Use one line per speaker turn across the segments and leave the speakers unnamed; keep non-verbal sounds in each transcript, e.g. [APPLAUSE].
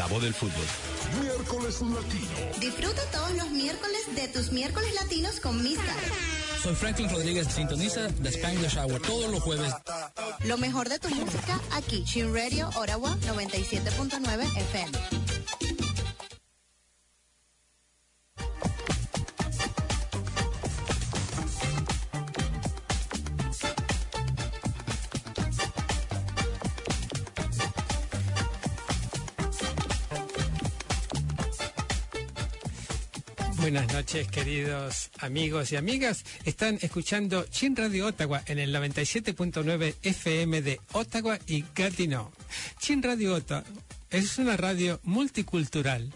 La voz del fútbol.
Miércoles Latino.
Disfruta todos los miércoles de tus miércoles latinos con Misca.
Soy Franklin Rodríguez, sintoniza The Spanglish Hour todos los jueves.
Lo mejor de tu música aquí, Shin Radio Orawa 97.9 FM.
Noches, queridos amigos y amigas. Están escuchando Chin Radio Ottawa en el 97.9 FM de Ottawa y Gatineau. Chin Radio Ottawa es una radio multicultural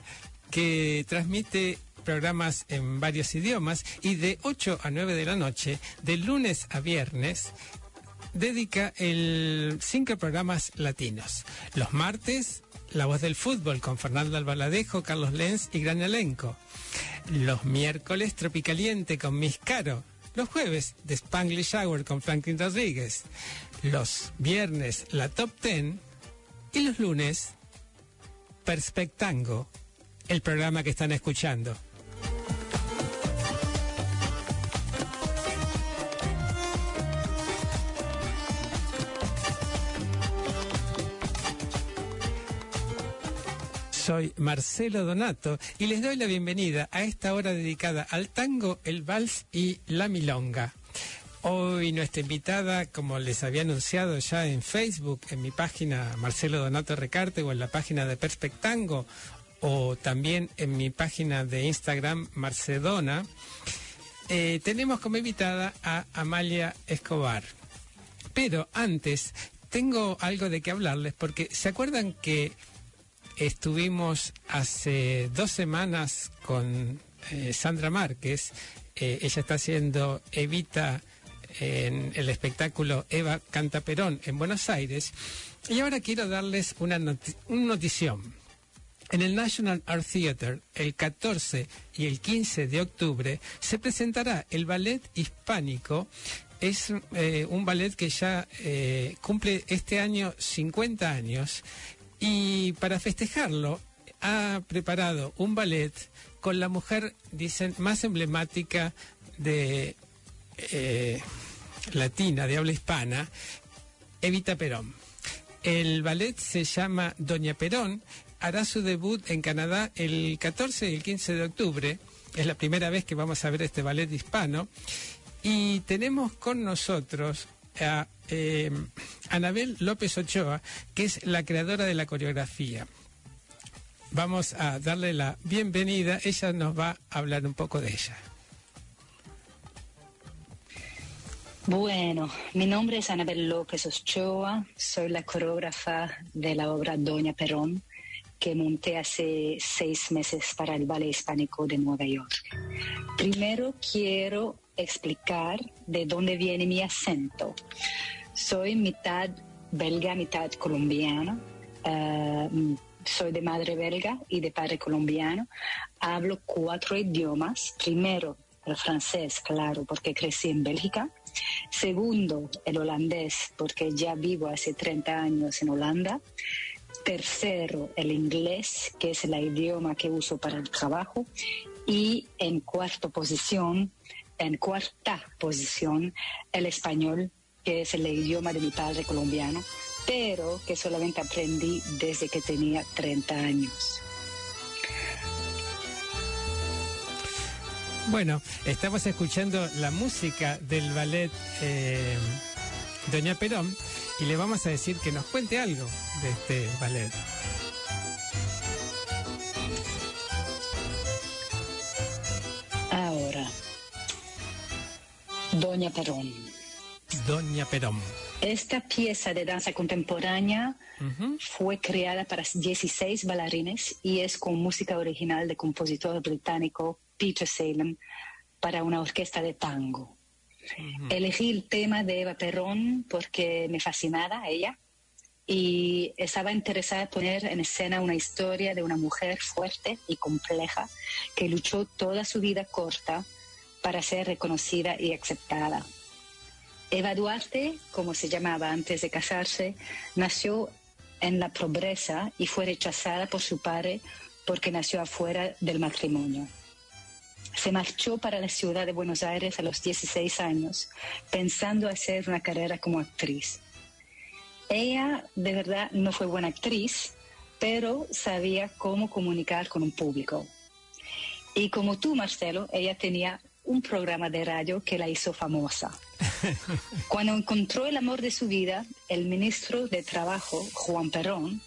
que transmite programas en varios idiomas y de 8 a 9 de la noche, de lunes a viernes, dedica el cinco programas latinos. Los martes, La Voz del Fútbol con Fernando Albaladejo, Carlos Lenz y gran elenco. Los miércoles Tropicaliente con Miss Caro. Los jueves The Spanglish Hour con Franklin Rodríguez. Los viernes la Top Ten. Y los lunes Perspectango, el programa que están escuchando. Soy Marcelo Donato y les doy la bienvenida a esta hora dedicada al tango, el vals y la milonga. Hoy nuestra invitada, como les había anunciado ya en Facebook, en mi página Marcelo Donato Recarte o en la página de Perspectango o también en mi página de Instagram Marcedona, eh, tenemos como invitada a Amalia Escobar. Pero antes, tengo algo de qué hablarles porque se acuerdan que Estuvimos hace dos semanas con eh, Sandra Márquez. Eh, ella está haciendo Evita en el espectáculo Eva Canta Perón en Buenos Aires. Y ahora quiero darles una, notición. En el National Art Theater, el 14 y el 15 de octubre, se presentará el ballet hispánico. Es eh, un ballet que ya cumple este año 50 años y para festejarlo, ha preparado un ballet con la mujer, dicen, más emblemática de eh, latina, de habla hispana, Evita Perón. El ballet se llama Doña Perón, hará su debut en Canadá el 14 y el 15 de octubre. Es la primera vez que vamos a ver este ballet hispano. Y tenemos con nosotros a eh, Anabel López Ochoa, que es la creadora de la coreografía. Vamos a darle la bienvenida, ella nos va a hablar un poco de ella.
Bueno, mi nombre es Anabel López Ochoa, soy la coreógrafa de la obra Doña Perón, que monté hace seis meses para el Ballet Hispánico de Nueva York. Primero quiero explicar de dónde viene mi acento. Soy mitad belga, mitad colombiana. Eh, soy de madre belga y de padre colombiano. Hablo cuatro idiomas. Primero, el francés, claro, porque crecí en Bélgica. Segundo, el holandés, porque ya vivo hace 30 años en Holanda. Tercero, el inglés, que es el idioma que uso para el trabajo. Y en cuarta posición, en cuarta posición, el español, que es el idioma de mi padre colombiano, pero que solamente aprendí desde que tenía 30 años.
Bueno, estamos escuchando la música del ballet eh, Doña Perón y le vamos a decir que nos cuente algo de este ballet.
Doña Perón.
Doña Perón.
Esta pieza de danza contemporánea fue creada para 16 bailarines y es con música original del compositor británico Peter Salem para una orquesta de tango. Elegí el tema de Eva Perón porque me fascinaba ella y estaba interesada en poner en escena una historia de una mujer fuerte y compleja que luchó toda su vida corta para ser reconocida y aceptada. Eva Duarte, como se llamaba antes de casarse, nació en la pobreza y fue rechazada por su padre porque nació afuera del matrimonio. Se marchó para la ciudad de Buenos Aires a los 16 años, pensando hacer una carrera como actriz. Ella de verdad no fue buena actriz, pero sabía cómo comunicar con un público. Y como tú, Marcelo, ella tenía un programa de radio que la hizo famosa. [LAUGHS] Cuando encontró el amor de su vida, el ministro de Trabajo, Juan Perón,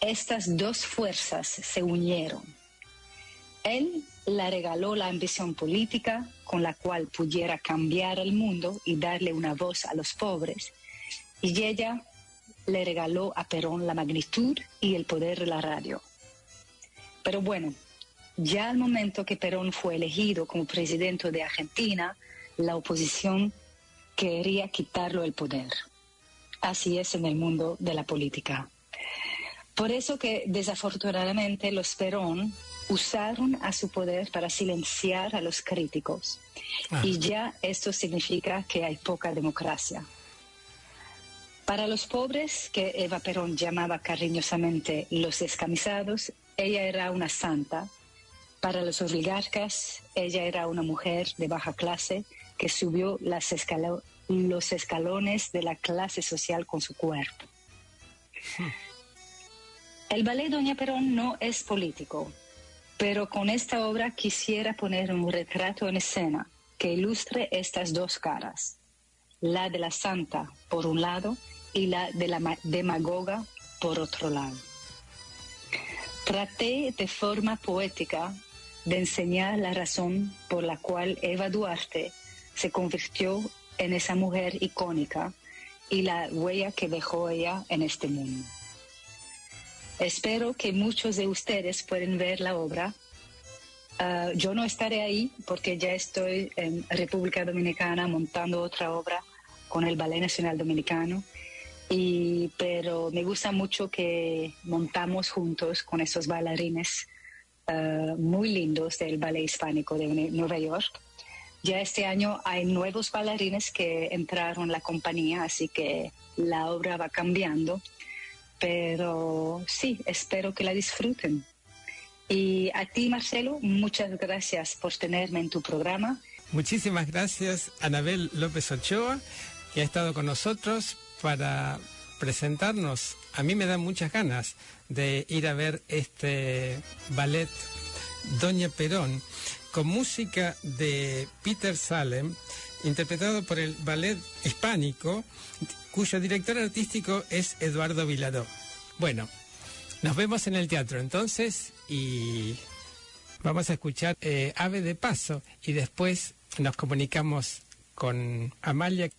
estas dos fuerzas se unieron. Él le regaló la ambición política con la cual pudiera cambiar el mundo y darle una voz a los pobres, y ella le regaló a Perón la magnitud y el poder de la radio. Pero bueno, ya al momento que Perón fue elegido como presidente de Argentina, la oposición quería quitarlo el poder. Así es en el mundo de la política. Por eso que desafortunadamente los Perón usaron a su poder para silenciar a los críticos.
Ah.
Y ya esto significa que hay poca democracia. Para los pobres, que Eva Perón llamaba cariñosamente los descamisados, ella era una santa. Para los oligarcas, ella era una mujer de baja clase que subió los escalones de la clase social con su cuerpo. El ballet Doña Perón no es político, pero con esta obra quisiera poner un retrato en escena que ilustre estas dos caras, la de la santa por un lado y la de la ma- demagoga por otro lado. Traté de forma poética de enseñar la razón por la cual Eva Duarte se convirtió en esa mujer icónica y la huella que dejó ella en este mundo. Espero que muchos de ustedes pueden ver la obra. Ah, yo no estaré ahí porque ya estoy en República Dominicana montando otra obra con el Ballet Nacional Dominicano. Y, pero me gusta mucho que montamos juntos con esos bailarines ah, muy lindos del Ballet Hispánico de Nueva York. Ya este año hay nuevos bailarines que entraron en la compañía, así que la obra va cambiando. Pero sí, espero que la disfruten. Y a ti, Marcelo, muchas gracias por tenerme en tu programa.
Muchísimas gracias, Anabel López Ochoa, que ha estado con nosotros para presentarnos. A mí me dan muchas ganas de ir a ver este ballet Doña Perón con música de Peter Salem, interpretado por el ballet hispánico, cuyo director artístico es Eduardo Vilaró. Bueno, nos vemos en el teatro entonces y Vamos a escuchar eh, Ave de Paso y después nos comunicamos con Amalia.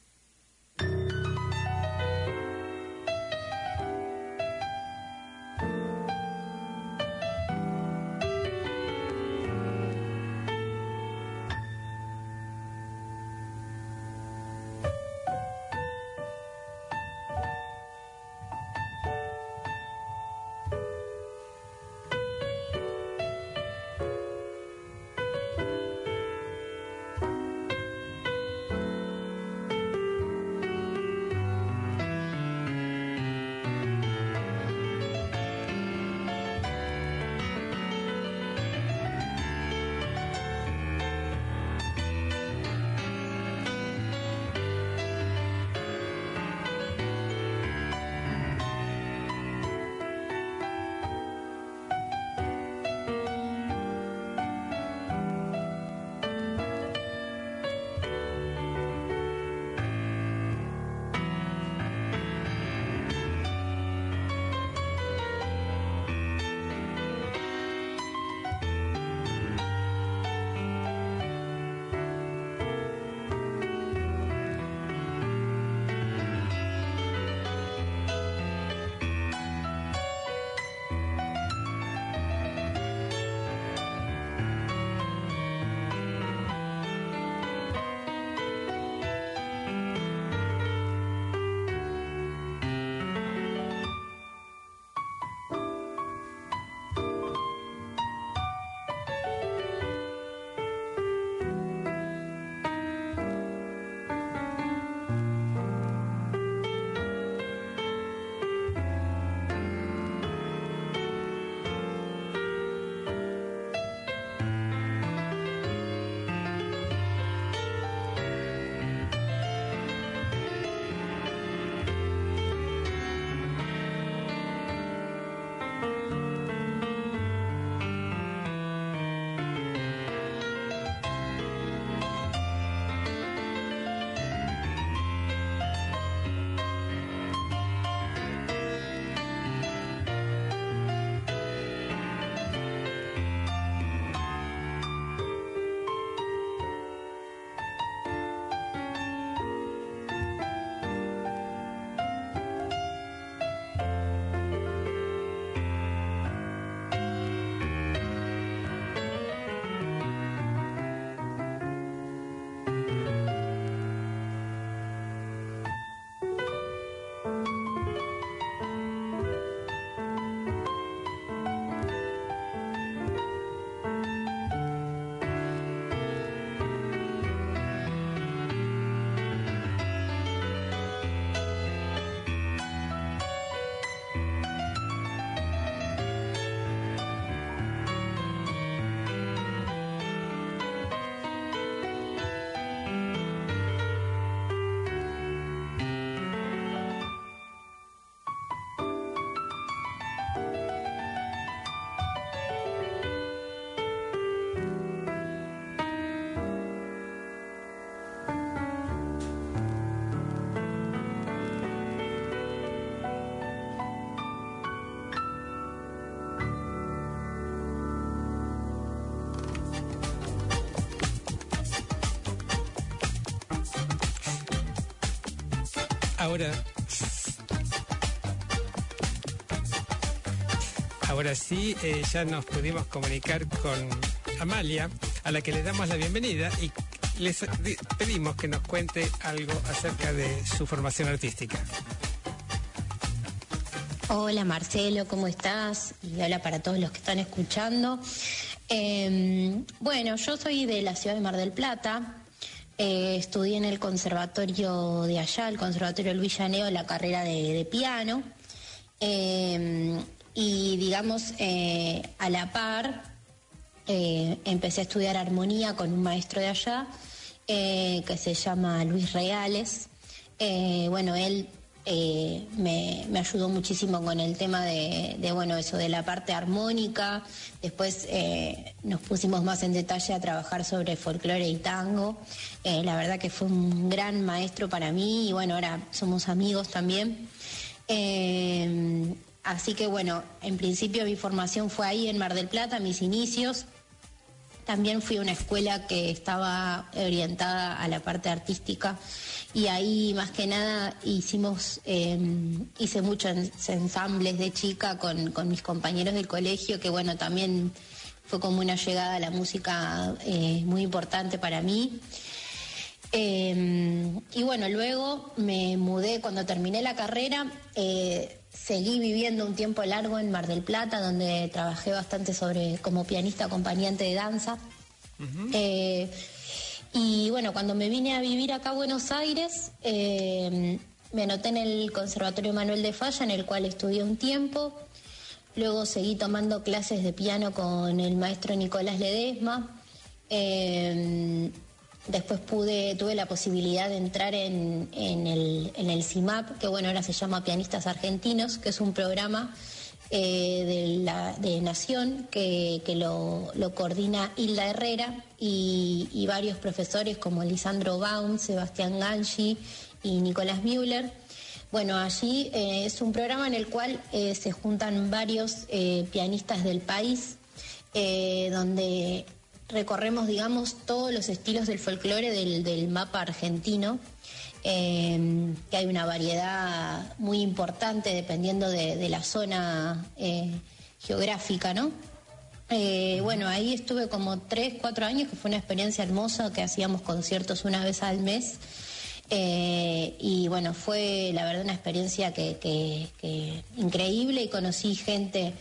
Ahora. Sí, eh, ya nos pudimos comunicar con Amalia, a la que le damos la bienvenida y les pedimos que nos cuente algo acerca de su formación artística.
Hola Marcelo, ¿cómo estás? Y hola para todos los que están escuchando. Em, bueno, yo soy de la ciudad de Mar del Plata. Eh, estudié en el conservatorio de allá, el conservatorio Luis Llaneo, la carrera de, piano. Em, y digamos, eh, a la par, eh, empecé a estudiar armonía con un maestro de allá, que se llama Luis Reales. bueno, él eh, me, ayudó muchísimo con el tema de, bueno, eso de la parte armónica. Después eh, nos pusimos más en detalle a trabajar sobre folclore y tango. Eh, la verdad que fue un gran maestro para mí y bueno, ahora somos amigos también. así que bueno, en principio mi formación fue ahí en Mar del Plata, mis inicios. También fui a una escuela que estaba orientada a la parte artística y ahí más que nada hicimos, em, hice muchos ensambles de chica con, mis compañeros del colegio, que bueno, también fue como una llegada a la música eh, muy importante para mí. Em, y bueno, luego me mudé, cuando terminé la carrera, eh, seguí viviendo un tiempo largo en Mar del Plata, donde trabajé bastante sobre como pianista acompañante de danza. Eh, y bueno, cuando me vine a vivir acá a Buenos Aires, eh, me anoté en el Conservatorio Manuel de Falla, en el cual estudié un tiempo. Luego seguí tomando clases de piano con el maestro Nicolás Ledesma. Eh, Después pude, tuve la posibilidad de entrar en, el, en CIMAP, que bueno, ahora se llama Pianistas Argentinos, que es un programa eh, de, la, de Nación que, lo, coordina Hilda Herrera y, varios profesores como Lisandro Baum, Sebastián Gangi y Nicolás Müller. Bueno, allí eh, es un programa en el cual eh, se juntan varios pianistas del país, donde recorremos, digamos, todos los estilos del folclore del, mapa argentino, eh, que hay una variedad muy importante dependiendo de, la zona eh, geográfica, ¿no? Eh, bueno, ahí estuve como tres, cuatro años, que fue una experiencia hermosa, que hacíamos conciertos una vez al mes. y bueno, fue la verdad una experiencia que increíble y conocí gente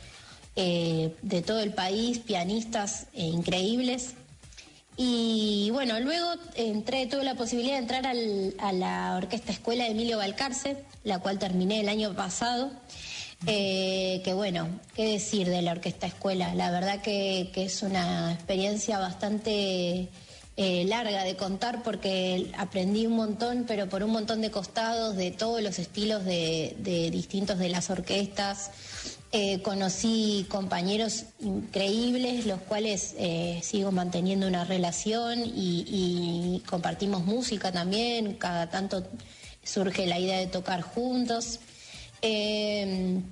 eh, de todo el país, pianistas eh, increíbles. Y bueno, luego entré, tuve la posibilidad de entrar a la Orquesta Escuela de Emilio Balcarce, la cual terminé el año pasado. Eh, que bueno, qué decir de la Orquesta Escuela, la verdad que, es una experiencia bastante larga de contar porque aprendí un montón, pero por un montón de costados, de todos los estilos de, de distintos de las orquestas. Eh, conocí compañeros increíbles, los cuales eh, sigo manteniendo una relación y, compartimos música también, cada tanto surge la idea de tocar juntos. Eh,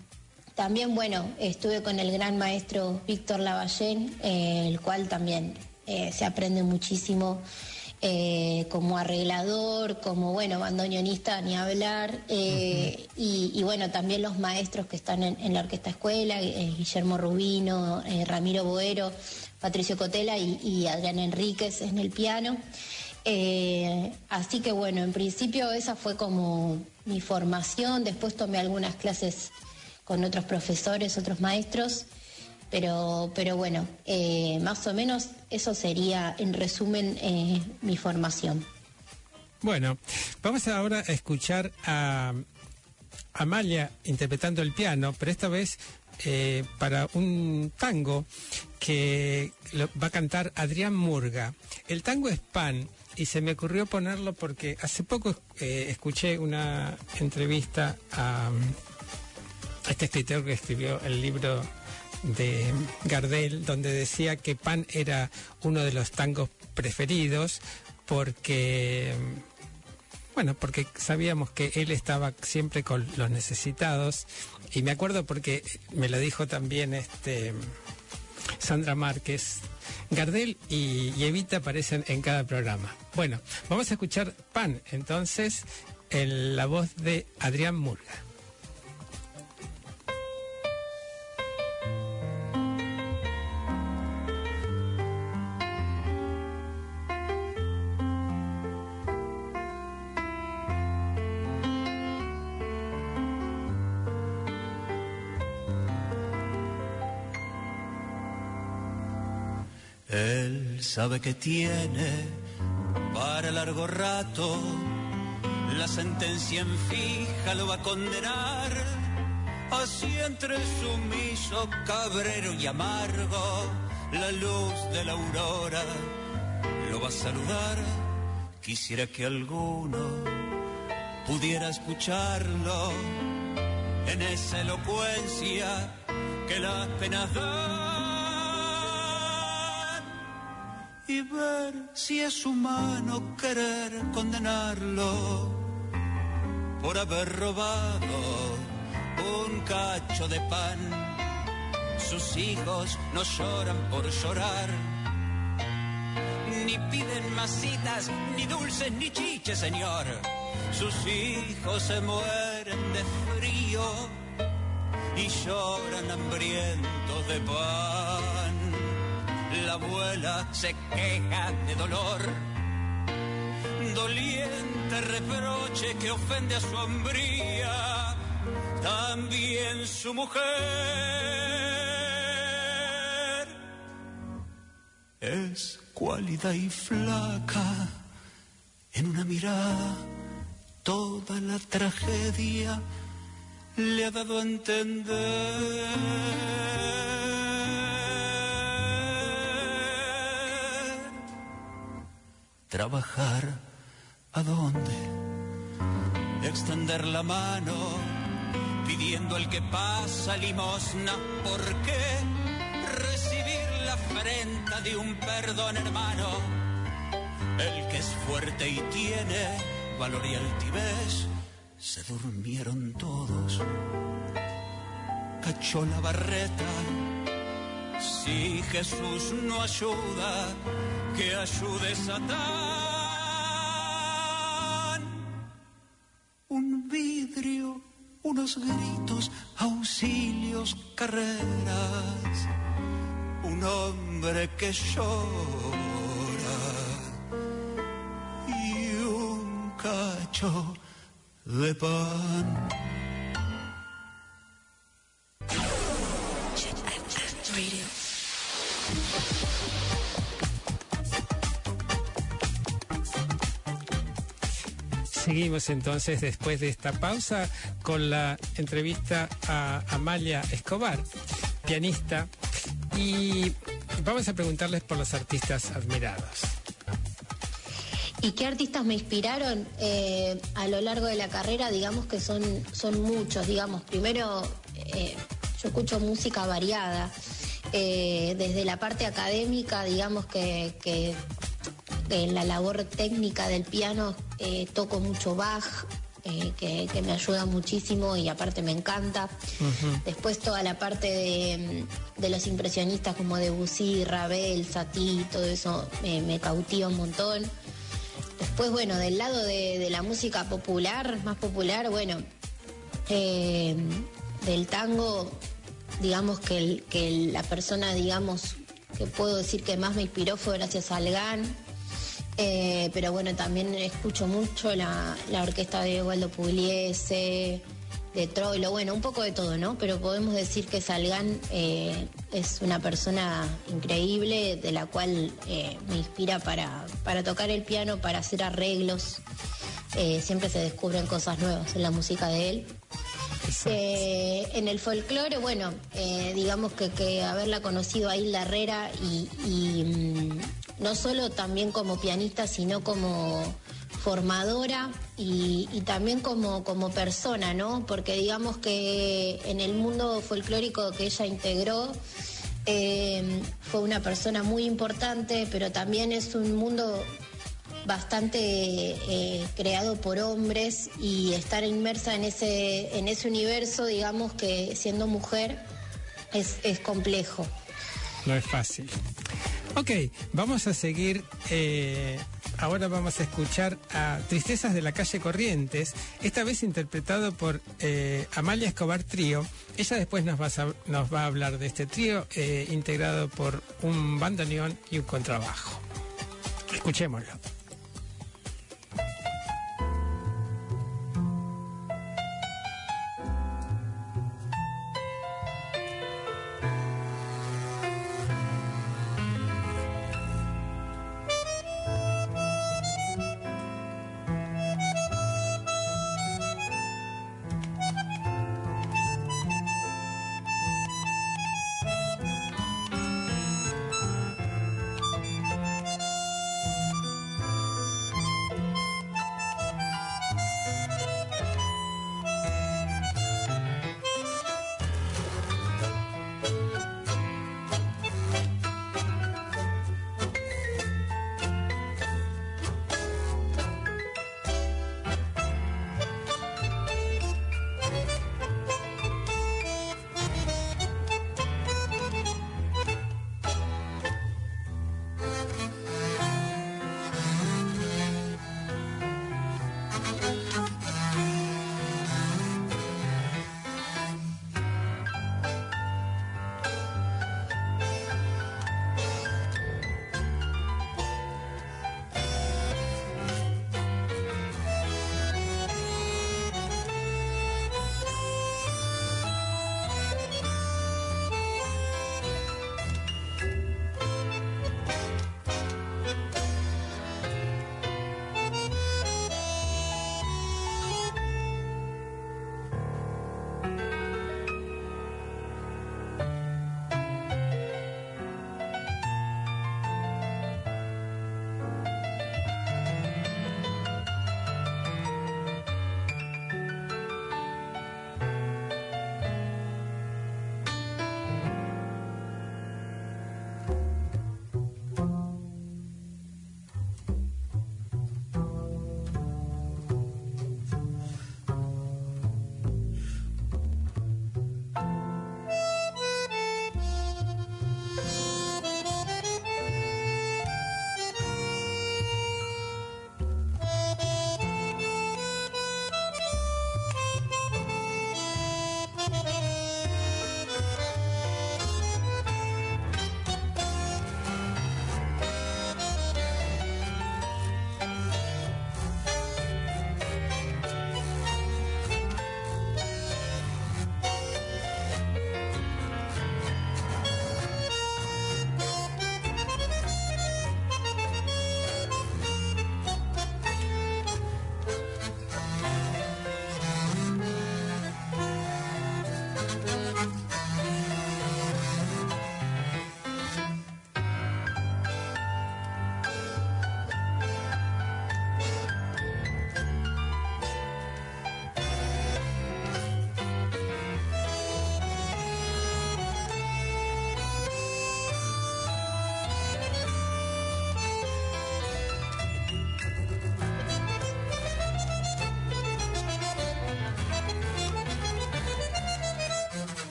también, bueno, estuve con el gran maestro Víctor Lavallén, el cual también se aprende muchísimo eh, como arreglador, como bueno, bandoneonista, ni hablar, eh, y, bueno, también los maestros que están en, la orquesta escuela, eh, Guillermo Rubino, Ramiro Boero, Patricio Cotela y, Adrián Enríquez en el piano. así que bueno, en principio esa fue como mi formación, después tomé algunas clases con otros profesores, otros maestros. Pero, pero bueno, eh, más o menos eso sería en resumen eh, mi formación.
Bueno, vamos ahora a escuchar a Amalia interpretando el piano, pero esta vez eh, para un tango que va a cantar Adrián Murga. El tango es pan y se me ocurrió ponerlo porque hace poco escuché una entrevista a, a este escritor que escribió el libro de Gardel, donde decía que Pan era uno de los tangos preferidos porque, bueno, porque sabíamos que él estaba siempre con los necesitados. Y me acuerdo porque me lo dijo también este Sandra Márquez. Gardel y, Evita aparecen en cada programa. Bueno, vamos a escuchar Pan, entonces, en la voz de Adrián Murga.
Él sabe que tiene para largo rato, la sentencia en fija lo va a condenar. Así entre sumiso, cabrero y amargo, la luz de la aurora lo va a saludar. Quisiera que alguno pudiera escucharlo en esa elocuencia que las penas dan si es humano querer condenarlo por haber robado un cacho de pan. Sus hijos no lloran por llorar, ni piden masitas, ni dulces, ni chiches, señor. Sus hijos se mueren de frío y lloran hambrientos de pan la abuela se queja de dolor. Doliente reproche que ofende a su hombría, también su mujer. Es cualidad y flaca, en una mirada toda la tragedia le ha dado a entender. Trabajar a dónde, extender la mano pidiendo al que pasa limosna, ¿por qué recibir la afrenta de un perdón hermano? El que es fuerte y tiene valor y altivez, se durmieron todos, cachó la barreta. Si Jesús no ayuda, que ayude Satán. Un vidrio, unos gritos, auxilios, carreras. Un hombre que llora y un cacho de pan.
Seguimos entonces después de esta pausa con la entrevista a Amalia Escobar, pianista, y vamos a preguntarles por los artistas admirados.
¿Y qué artistas me inspiraron eh, a lo largo de la carrera? Digamos que son, son muchos, digamos. Primero, eh, yo escucho música variada. Eh, desde la parte académica, digamos que, que en la labor técnica del piano eh, toco mucho Bach, eh, que, me ayuda muchísimo y aparte me encanta. Después toda la parte de, los impresionistas como Debussy, Ravel, Satie, todo eso me, cautiva un montón. Después, bueno, del lado de, la música popular, más popular, bueno, eh, del tango, digamos que, que la persona, digamos, que puedo decir que más me inspiró fue gracias a Algan eh, pero bueno, también escucho mucho la, orquesta de Waldo Pugliese, de Troilo, bueno, un poco de todo, ¿no? Pero podemos decir que Salgan eh, es una persona increíble, de la cual eh, me inspira para, para tocar el piano, para hacer arreglos. siempre se descubren cosas nuevas en la música de él. en el folclore, bueno, digamos que, haberla conocido a Hilda Herrera y, mm, no solo también como pianista, sino como formadora y, también como, como persona, ¿no? Porque digamos que en el mundo folclórico que ella integró, eh, fue una persona muy importante, pero también es un mundo bastante eh, creado por hombres y estar inmersa en ese, en ese universo, digamos que siendo mujer, es, es complejo.
No es fácil. Ok, vamos a seguir eh, ahora vamos a escuchar a Tristezas de la calle Corrientes, esta vez interpretado por eh, Amalia Escobar Trío. Ella después nos va a, hablar de este trío eh, integrado por un bandoneón y un contrabajo. Escuchémoslo.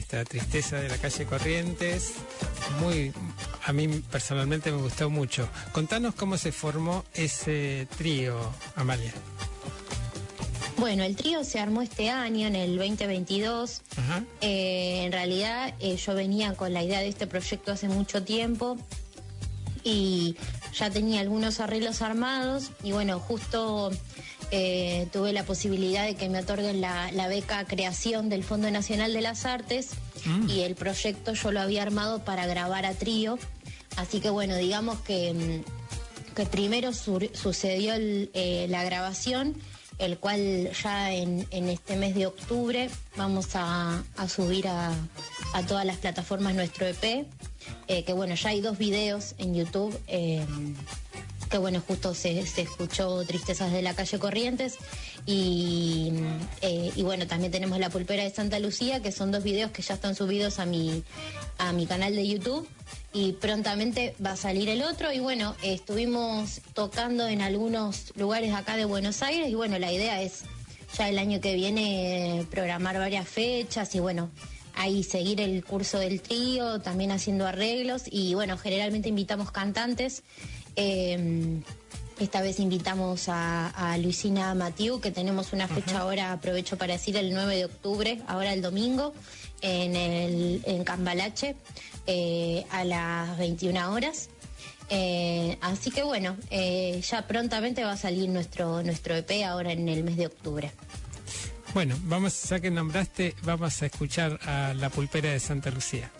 Esta tristeza de la calle Corrientes. Muy, a mí personalmente me gustó mucho. Contanos cómo se formó ese trío, Amalia.
Bueno, el trío se armó este año, en el 2022. Eh, en realidad eh, yo venía con la idea de este proyecto hace mucho tiempo y ya tenía algunos arreglos armados y bueno, justo eh, tuve la posibilidad de que me otorguen la, beca creación del Fondo Nacional de las Artes mm. y el proyecto yo lo había armado para grabar a trío. Así que bueno, digamos que, mm, que primero sucedió eh, la grabación, el cual ya en, este mes de octubre vamos a, subir a, todas las plataformas nuestro EP. Eh, que bueno, ya hay dos videos en YouTube que bueno, justo se, escuchó Tristezas de la calle Corrientes y, eh, y, bueno, también tenemos La Pulpera de Santa Lucía, que son dos videos que ya están subidos a mi, a mi canal de YouTube y prontamente va a salir el otro y bueno, estuvimos tocando en algunos lugares acá de Buenos Aires y bueno, la idea es ya el año que viene programar varias fechas y bueno, ahí seguir el curso del trío, también haciendo arreglos y bueno, generalmente invitamos cantantes. Eh, esta vez invitamos a, a Luisina Matiu, que tenemos una fecha ahora, aprovecho para decir, el 9 de octubre, ahora el domingo, en, el, en Cambalache, eh, a las 21 horas. Eh, así que bueno, eh, ya prontamente va a salir nuestro, nuestro EP ahora en el mes de octubre.
Bueno, vamos, ya que nombraste, vamos a escuchar a La Pulpera de Santa Lucía.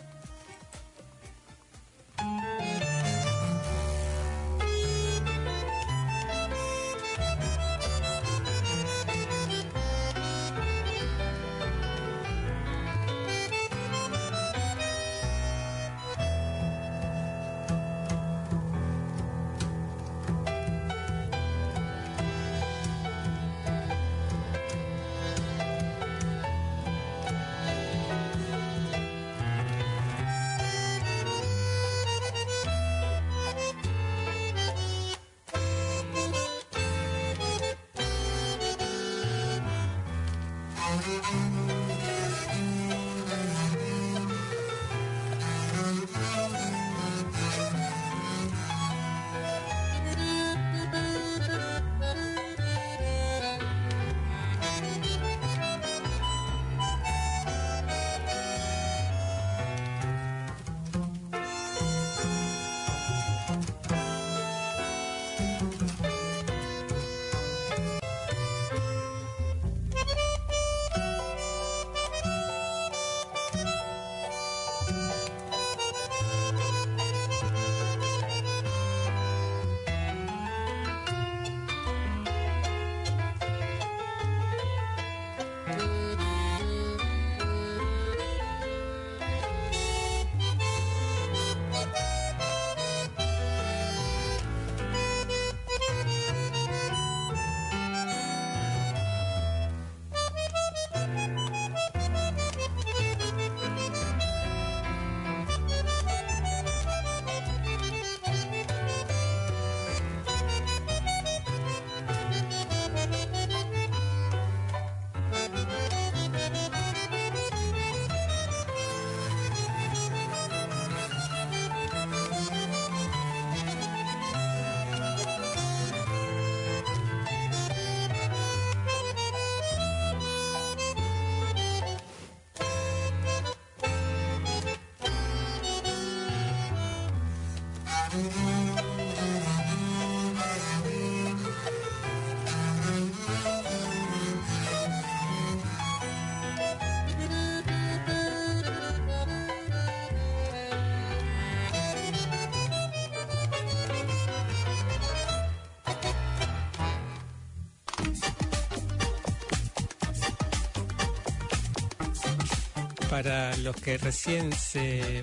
Para los que recién se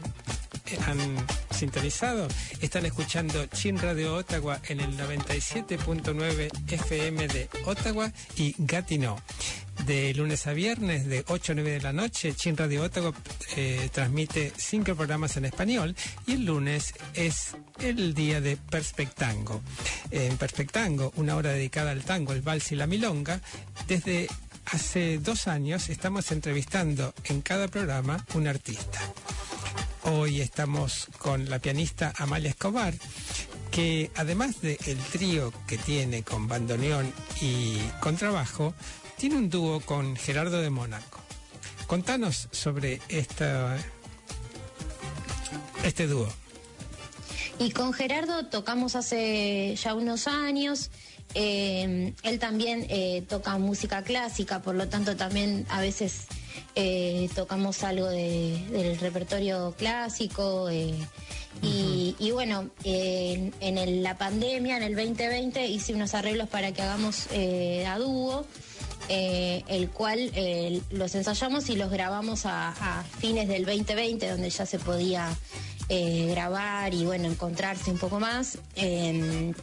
han sintonizado, están escuchando Chin Radio Ottawa en el 97.9 FM de Ottawa y Gatineau. De lunes a viernes, de 8 a 9 de la noche, Chin Radio Ottawa eh, transmite cinco programas en español y el lunes es el día de Perspectango. En Perspectango, una hora dedicada al tango, el vals y la milonga, desde hace dos años estamos entrevistando en cada programa un artista. Hoy estamos con la pianista Amalia Escobar, que además del trío que tiene con bandoneón y contrabajo, tiene un dúo con Gerardo de Mónaco. Contanos sobre este dúo.
Y con Gerardo tocamos hace ya unos años. Eh, él también eh, toca música clásica, por lo tanto también a veces eh, tocamos algo de- del repertorio clásico. y, y bueno, eh, en, en el- la pandemia, en el 2020, hice unos arreglos para que hagamos eh, a dúo. eh, el cual los ensayamos y los grabamos a, a fines del 2020, donde ya se podía eh, grabar y bueno, encontrarse un poco más. Eh,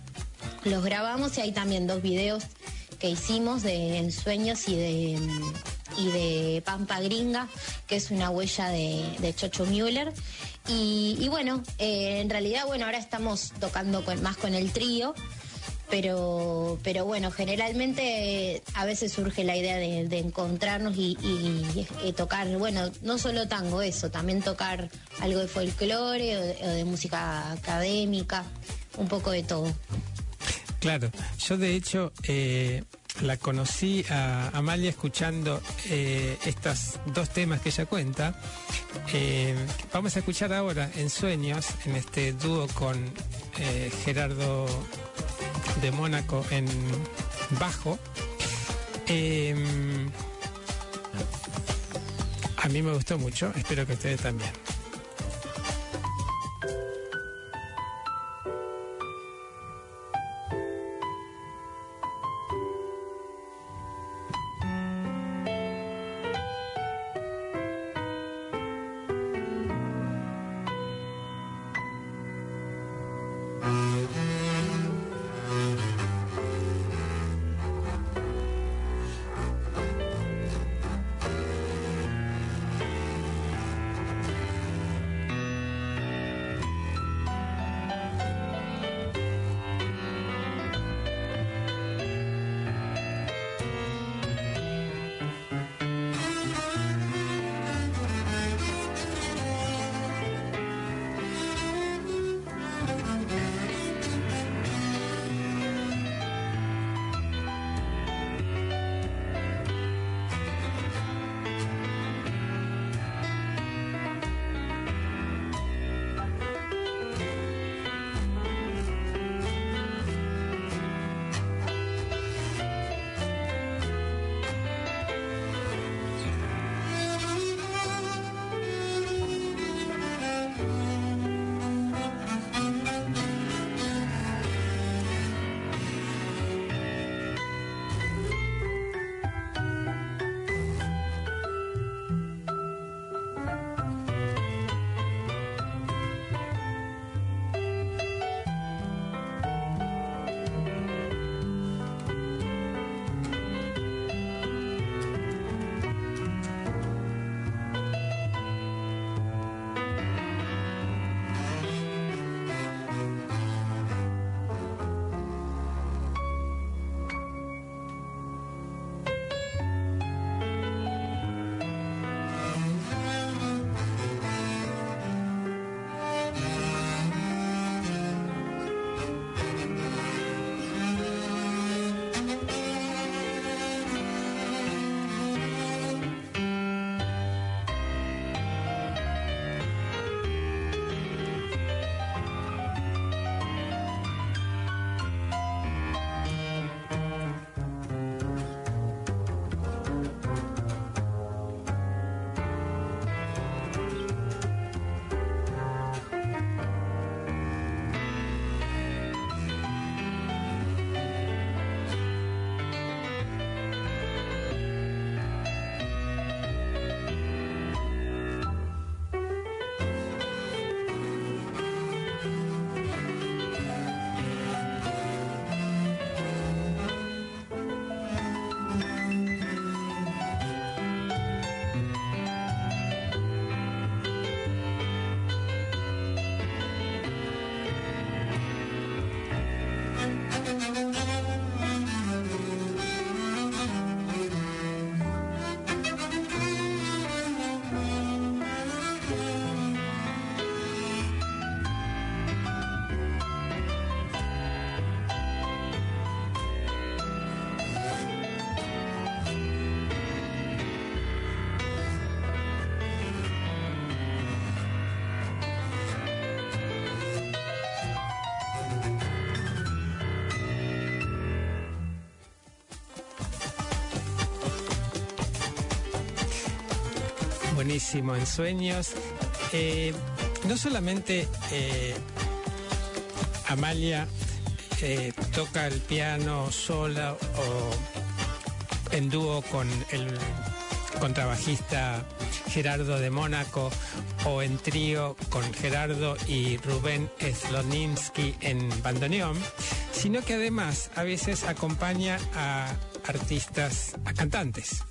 los grabamos y hay también dos videos que hicimos de Ensueños y de, y de Pampa Gringa, que es una huella de, de Chocho Müller. Y, y bueno, eh, en realidad, bueno, ahora estamos tocando con- más con el trío, pero, pero bueno, generalmente eh, a veces surge la idea de, encontrarnos y, y tocar, bueno, no solo tango, eso, también tocar algo de folclore o de, o de música académica, un poco de todo.
Claro, yo de hecho eh, la conocí a Amalia escuchando eh, estos dos temas que ella cuenta. Eh, vamos a escuchar ahora en Sueños, en este dúo con eh, Gerardo de Mónaco en bajo. Eh, a mí me gustó mucho, espero que ustedes también. Bye. En sueños. Eh, no solamente eh, Amalia eh, toca el piano sola o en dúo con el contrabajista Gerardo de Mónaco o en trío con Gerardo y Rubén Sloninsky en bandoneón, sino que además a veces acompaña a artistas, a cantantes.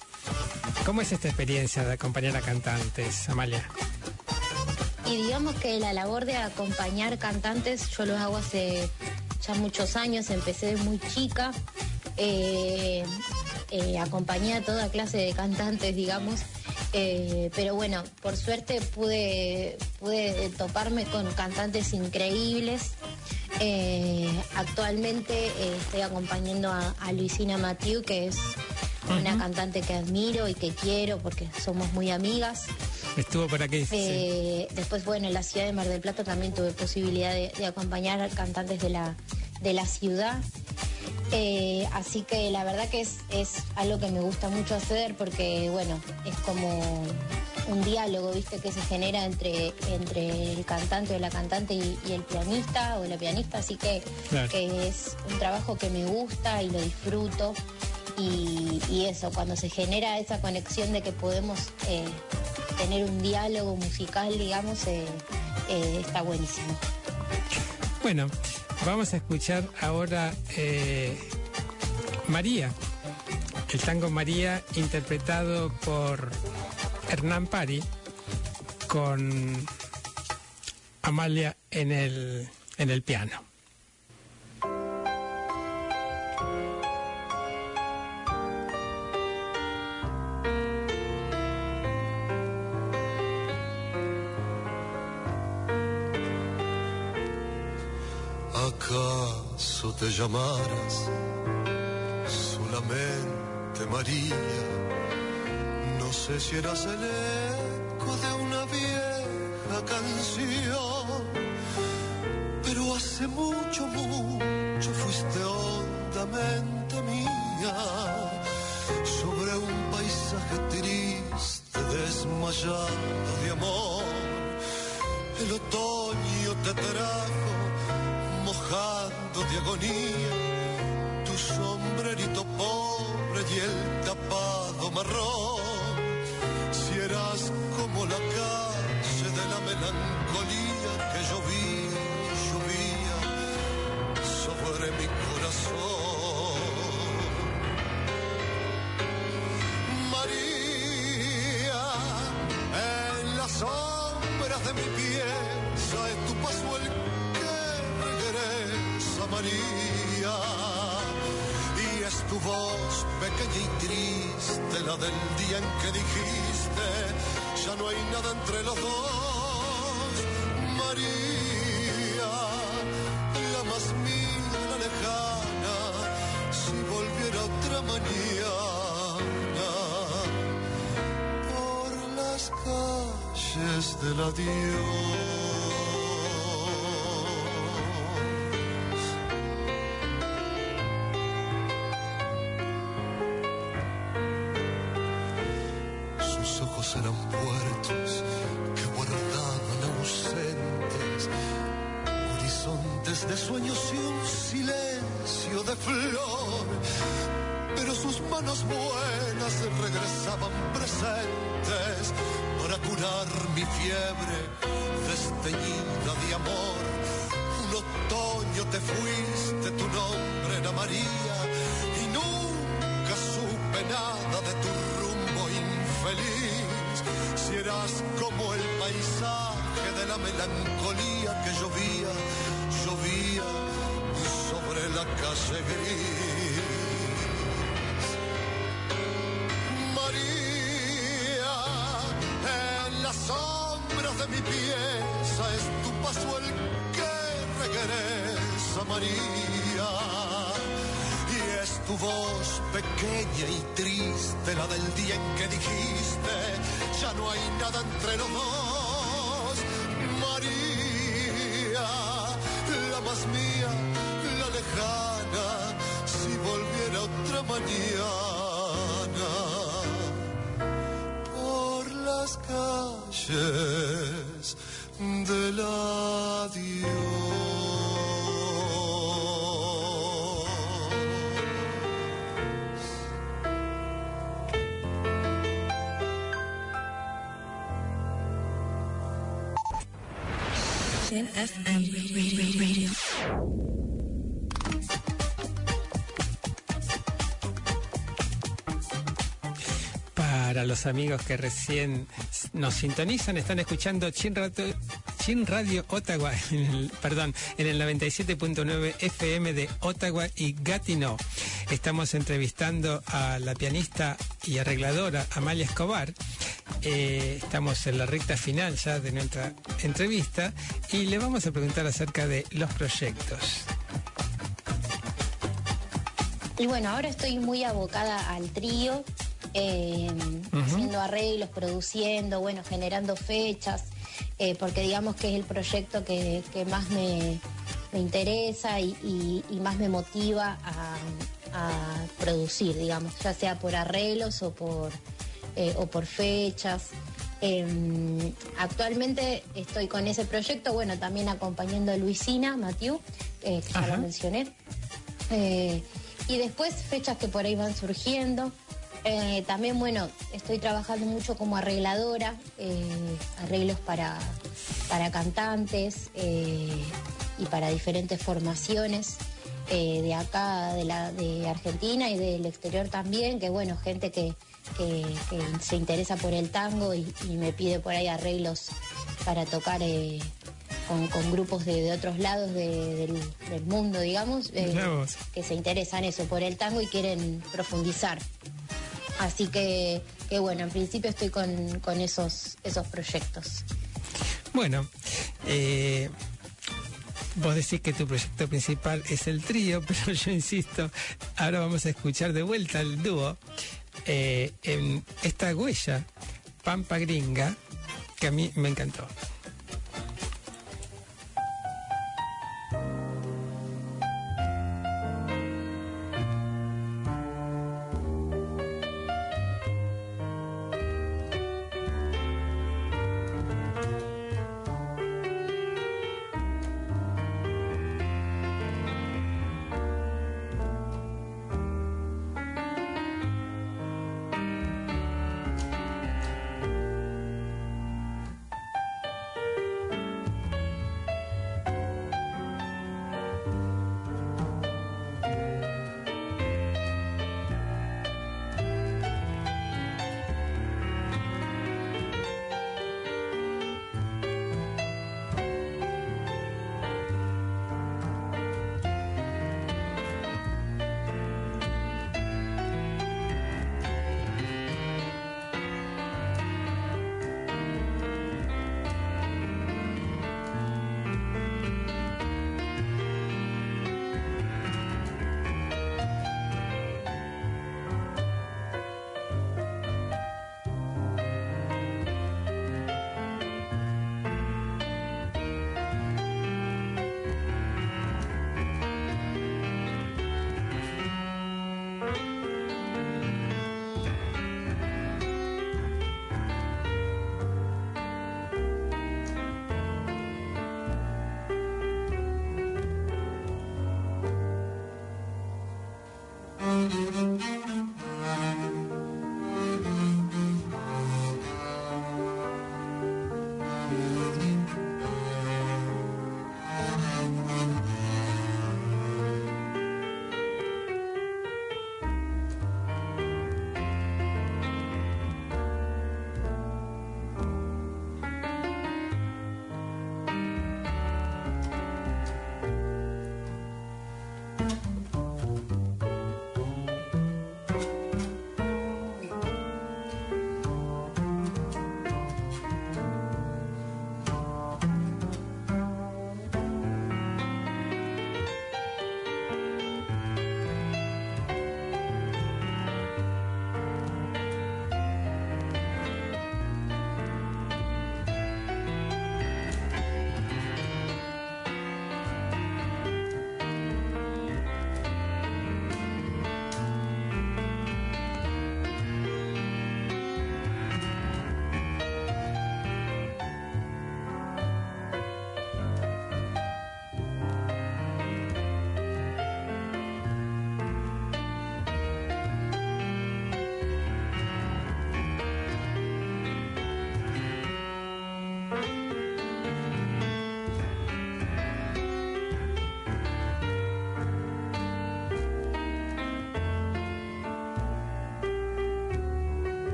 ¿Cómo es esta experiencia de acompañar a cantantes, Amalia?
Y digamos que la labor de acompañar cantantes yo lo hago hace ya muchos años, empecé muy chica. Eh, eh, acompañé a toda clase de cantantes, digamos. Eh, pero bueno, por suerte pude, pude toparme con cantantes increíbles. Actualmente estoy acompañando a, a Luisina Matiu, que es una cantante que admiro y que quiero porque somos muy amigas.
Estuvo por aquí. sí.
Eh, Después, bueno, en la ciudad de Mar del Plata también tuve posibilidad de, de acompañar a cantantes de la, de la ciudad. Eh, así que la verdad que es, es algo que me gusta mucho hacer porque, bueno, es como un diálogo, ¿viste? Que se genera entre, entre el cantante o la cantante y, y el pianista o la pianista. Así que,
Claro.
que es un trabajo que me gusta y lo disfruto. Y, eso, cuando se genera esa conexión de que podemos eh, tener un diálogo musical, digamos, eh, eh, está buenísimo.
Bueno, vamos a escuchar ahora María, el tango María interpretado por Hernán Pari con Amalia en el, en el piano.
Llamaras solamente María? No sé si eras el eco de una vieja canción, pero hace mucho, mucho fuiste hondamente mía sobre un paisaje triste, desmayado de amor. El otoño te de agonía tu sombrerito pobre y el tapado marrón. María. Y es tu voz pequeña y triste, la del día en que dijiste, ya no hay nada entre los dos, María, la más mía, la lejana, si volviera otra mañana por las calles del adiós. Triste, la del día en que dijiste, ya no hay nada entre los
Para los amigos que recién nos sintonizan, están escuchando Chin, Radio- Ottawa, [LAUGHS] en el- perdón, en el 97.9 FM de Ottawa y Gatineau. Estamos entrevistando a la pianista y arregladora Amalia Escobar. Eh, estamos en la recta final ya de nuestra entrevista y le vamos a preguntar acerca de los proyectos.
Y bueno, ahora estoy muy abocada al trío, eh, haciendo arreglos, produciendo, bueno, generando fechas, eh, porque digamos que es el proyecto que, que más me, me interesa y, y- y más me motiva a, a producir, digamos, ya sea por arreglos o por, eh, o por fechas. Em, actualmente estoy con ese proyecto, bueno, también acompañando a Luisina Matiu, eh, que ya lo mencioné. Eh, y después fechas que por ahí van surgiendo. También, bueno, estoy trabajando mucho como arregladora, arreglos para, para cantantes y para diferentes formaciones eh, de acá, de, la, de Argentina y del exterior también, que bueno, gente que, que- que se interesa por el tango y, y me pide por ahí arreglos para tocar eh, con, con grupos de, de otros lados de- del, del mundo, digamos, eh, que se interesan eso por el tango y quieren profundizar. Así que, que bueno, en principio estoy con, con esos, esos proyectos.
Bueno, eh, vos decís que tu proyecto principal es el trío, [LAUGHS] pero yo insisto, ahora vamos a escuchar de vuelta el dúo eh, en esta huella, Pampa Gringa, que a mí me encantó.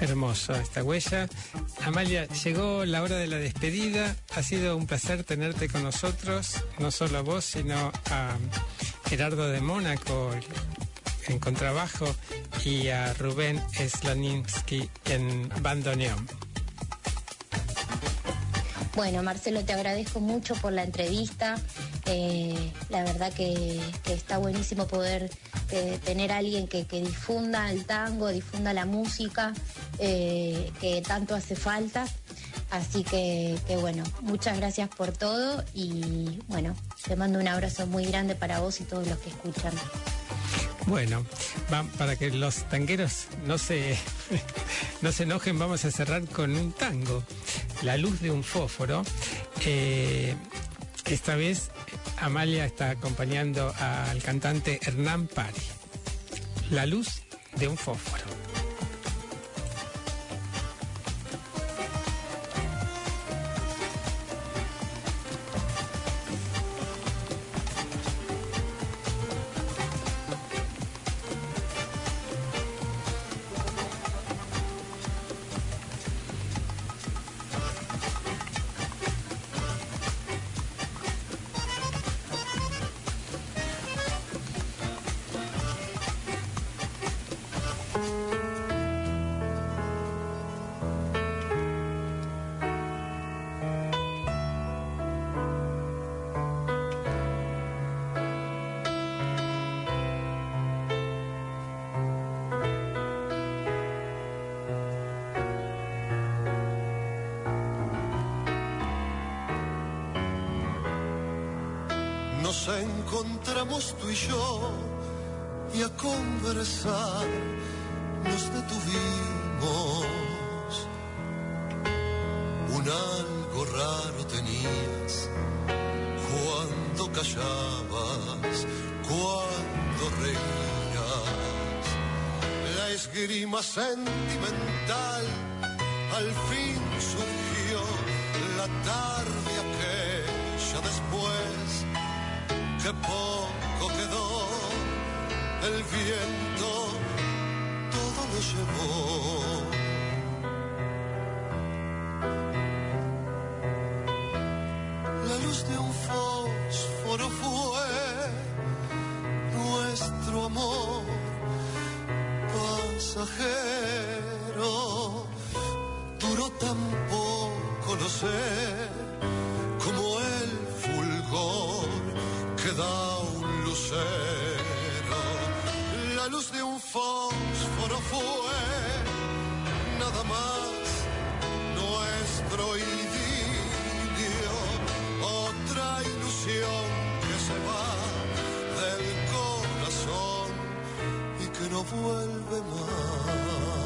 Hermoso esta huella. Amalia, llegó la hora de la despedida. Ha sido un placer tenerte con nosotros, no solo a vos, sino a Gerardo de Mónaco en contrabajo y a Rubén Slaninsky en bandoneón.
Bueno, Marcelo, te agradezco mucho por la entrevista. Eh, la verdad que, está buenísimo poder eh, tener a alguien que, difunda el tango, difunda la música, eh, que tanto hace falta. Así que, bueno, muchas gracias por todo y bueno, te mando un abrazo muy grande para vos y todos los que escuchan.
Bueno, para que los tangueros no se, [LAUGHS] no se enojen, vamos a cerrar con un tango, La luz de un fósforo. esta vez Amalia está acompañando al cantante Hernán Pari. La luz de un fósforo.
Encontramos tú y yo y a conversar nos detuvimos. Un algo raro tenías cuando callabas, cuando reías. La esgrima sentimental al fin surgió la tarde pasajero, no vuelve más.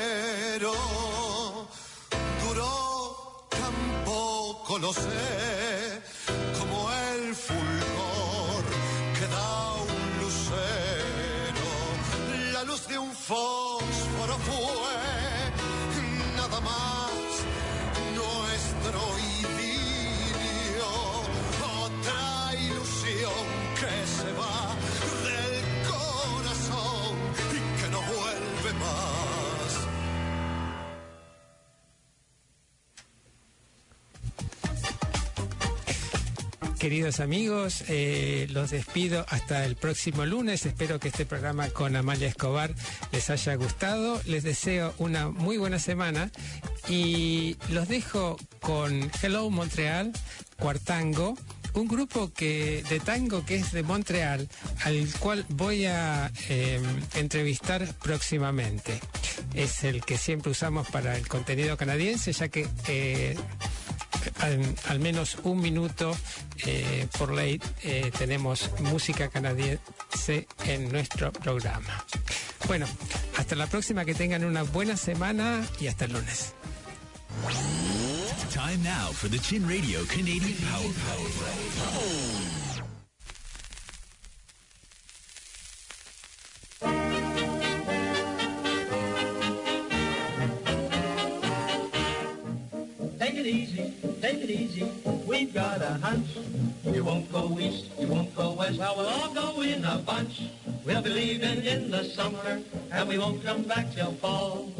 Duró tan poco, lo sé,
Queridos amigos, eh, los despido hasta el próximo lunes. Espero que este programa con Amalia Escobar les haya gustado. Les deseo una muy buena semana y los dejo con Hello Montreal, Cuartango un grupo que de tango que es de Montreal, al cual voy a eh, entrevistar próximamente. Es el que siempre usamos para el contenido canadiense, ya que eh, al, menos un minuto eh, por ley tenemos música canadiense en nuestro programa. Bueno, hasta la próxima, que tengan una buena semana y hasta el lunes.
Take it easy. We've got a hunch. You won't go east, you won't go west. Well, we'll all go in a bunch. We'll be leaving in the summer, and we won't come back till fall.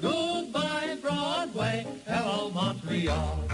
Goodbye, Broadway. Hello, Montreal.